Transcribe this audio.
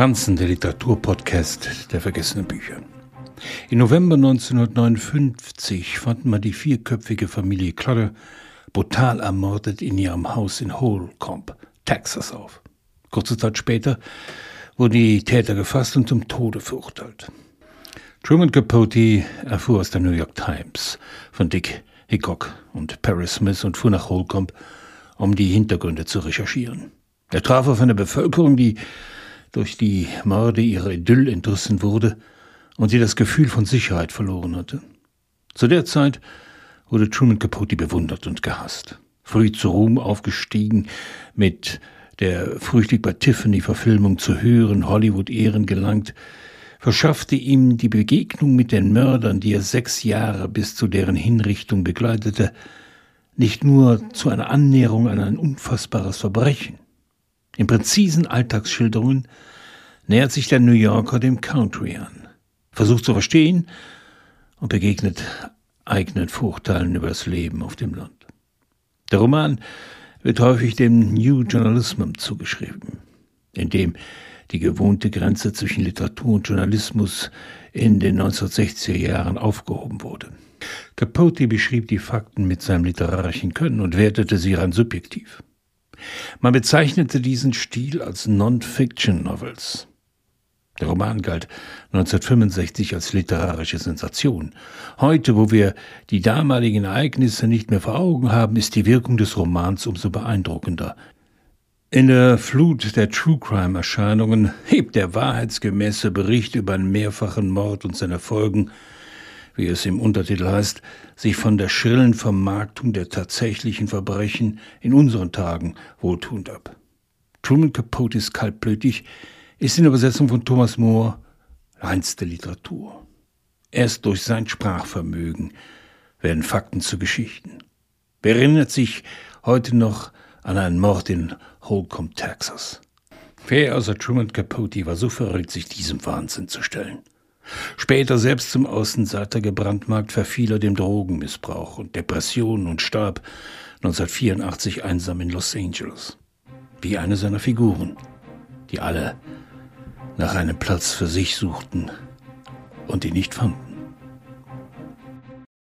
Franzen, der Literaturpodcast der vergessenen Bücher. Im November 1959 fanden man die vierköpfige Familie Clutter brutal ermordet in ihrem Haus in Holcomb, Texas auf. Kurze Zeit später wurden die Täter gefasst und zum Tode verurteilt. Truman Capote erfuhr aus der New York Times von Dick Hickok und Paris Smith und fuhr nach Holcomb, um die Hintergründe zu recherchieren. Er traf auf eine Bevölkerung, die durch die Morde ihrer Idyll entrissen wurde und sie das Gefühl von Sicherheit verloren hatte. Zu der Zeit wurde Truman Capote bewundert und gehasst. Früh zu Ruhm aufgestiegen, mit der frühstück bei Tiffany-Verfilmung zu höheren Hollywood-Ehren gelangt, verschaffte ihm die Begegnung mit den Mördern, die er sechs Jahre bis zu deren Hinrichtung begleitete, nicht nur zu einer Annäherung an ein unfassbares Verbrechen, in präzisen Alltagsschilderungen nähert sich der New Yorker dem Country an, versucht zu verstehen und begegnet eigenen Vorurteilen über das Leben auf dem Land. Der Roman wird häufig dem New Journalism zugeschrieben, in dem die gewohnte Grenze zwischen Literatur und Journalismus in den 1960er Jahren aufgehoben wurde. Capote beschrieb die Fakten mit seinem literarischen Können und wertete sie rein subjektiv. Man bezeichnete diesen Stil als Non-Fiction-Novels. Der Roman galt 1965 als literarische Sensation. Heute, wo wir die damaligen Ereignisse nicht mehr vor Augen haben, ist die Wirkung des Romans umso beeindruckender. In der Flut der True Crime Erscheinungen hebt der wahrheitsgemäße Bericht über einen mehrfachen Mord und seine Folgen wie es im Untertitel heißt, sich von der schrillen Vermarktung der tatsächlichen Verbrechen in unseren Tagen wohltuend ab. Truman Capote ist kaltblütig, ist in Übersetzung von Thomas More reinste Literatur. Erst durch sein Sprachvermögen werden Fakten zu Geschichten. Wer erinnert sich heute noch an einen Mord in Holcomb, Texas? Wer außer Truman Capote war so verrückt, sich diesem Wahnsinn zu stellen? Später selbst zum Außenseiter gebrandmarkt verfiel er dem Drogenmissbrauch und Depressionen und starb 1984 einsam in Los Angeles. Wie eine seiner Figuren, die alle nach einem Platz für sich suchten und ihn nicht fanden.